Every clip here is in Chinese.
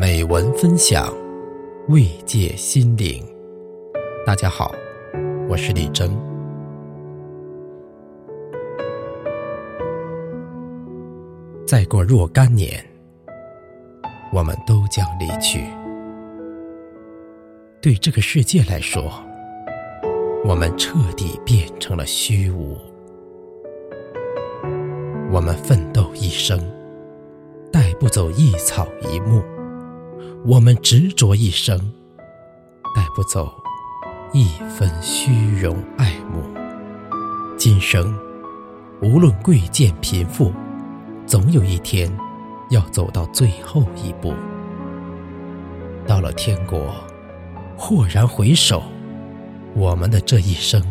美文分享，慰藉心灵。大家好，我是李征。再过若干年，我们都将离去。对这个世界来说，我们彻底变成了虚无。我们奋斗一生，带不走一草一木；我们执着一生，带不走一分虚荣爱慕。今生，无论贵贱贫富，总有一天要走到最后一步。到了天国，豁然回首，我们的这一生，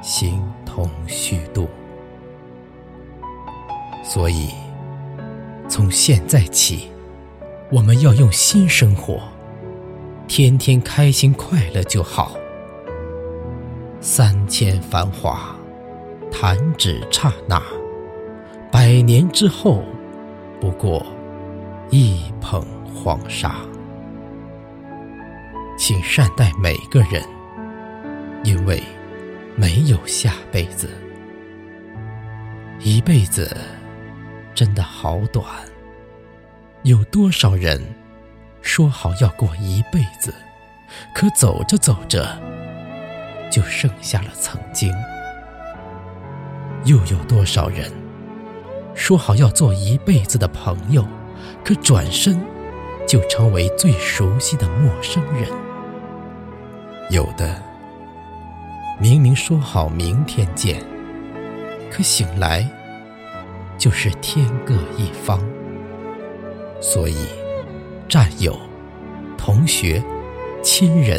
形同虚度。所以，从现在起，我们要用心生活，天天开心快乐就好。三千繁华，弹指刹那；百年之后，不过一捧黄沙。请善待每个人，因为没有下辈子，一辈子。真的好短。有多少人说好要过一辈子，可走着走着就剩下了曾经；又有多少人说好要做一辈子的朋友，可转身就成为最熟悉的陌生人。有的明明说好明天见，可醒来。就是天各一方，所以战友、同学、亲人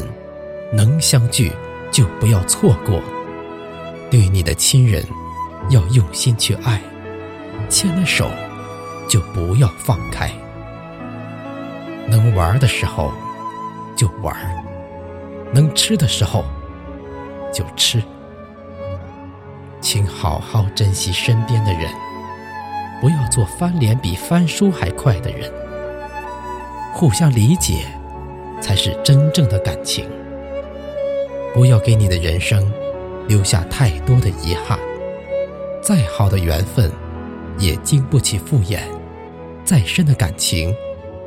能相聚就不要错过。对你的亲人要用心去爱，牵了手就不要放开。能玩的时候就玩，能吃的时候就吃。请好好珍惜身边的人。不要做翻脸比翻书还快的人，互相理解才是真正的感情。不要给你的人生留下太多的遗憾。再好的缘分也经不起敷衍，再深的感情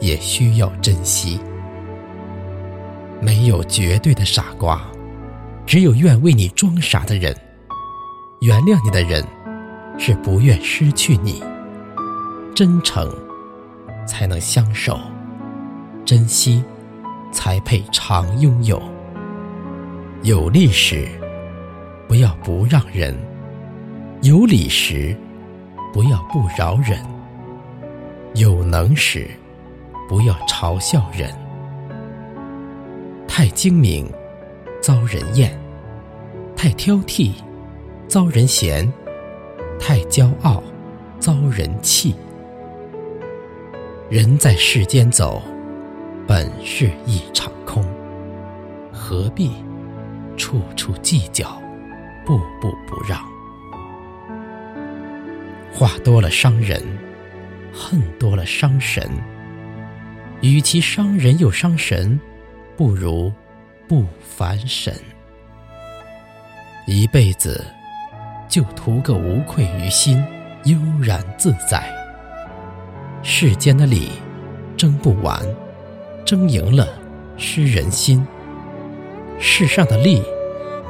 也需要珍惜。没有绝对的傻瓜，只有愿为你装傻的人。原谅你的人，是不愿失去你。真诚，才能相守；珍惜，才配常拥有。有利时，不要不让人；有理时，不要不饶人；有能时，不要嘲笑人。太精明，遭人厌；太挑剔，遭人嫌；太骄傲，遭人弃。人在世间走，本是一场空，何必处处计较，步步不让？话多了伤人，恨多了伤神。与其伤人又伤神，不如不烦神。一辈子就图个无愧于心，悠然自在。世间的理，争不完；争赢了，失人心。世上的利，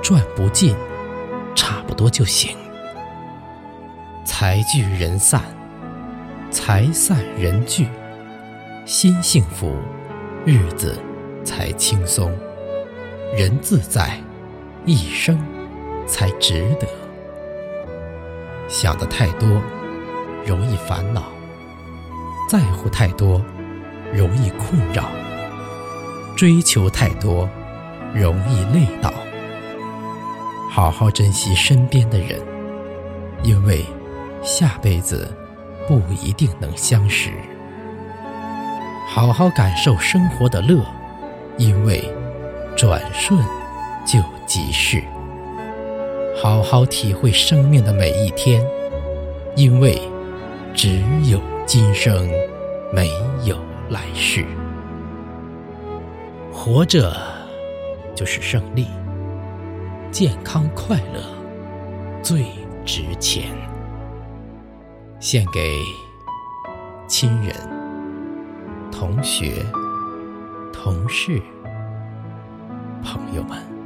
赚不尽，差不多就行。财聚人散，财散人聚。心幸福，日子才轻松；人自在，一生才值得。想的太多，容易烦恼。在乎太多，容易困扰；追求太多，容易累倒。好好珍惜身边的人，因为下辈子不一定能相识。好好感受生活的乐，因为转瞬就即逝。好好体会生命的每一天，因为只有。今生没有来世。活着就是胜利，健康快乐最值钱。献给亲人、同学、同事、朋友们。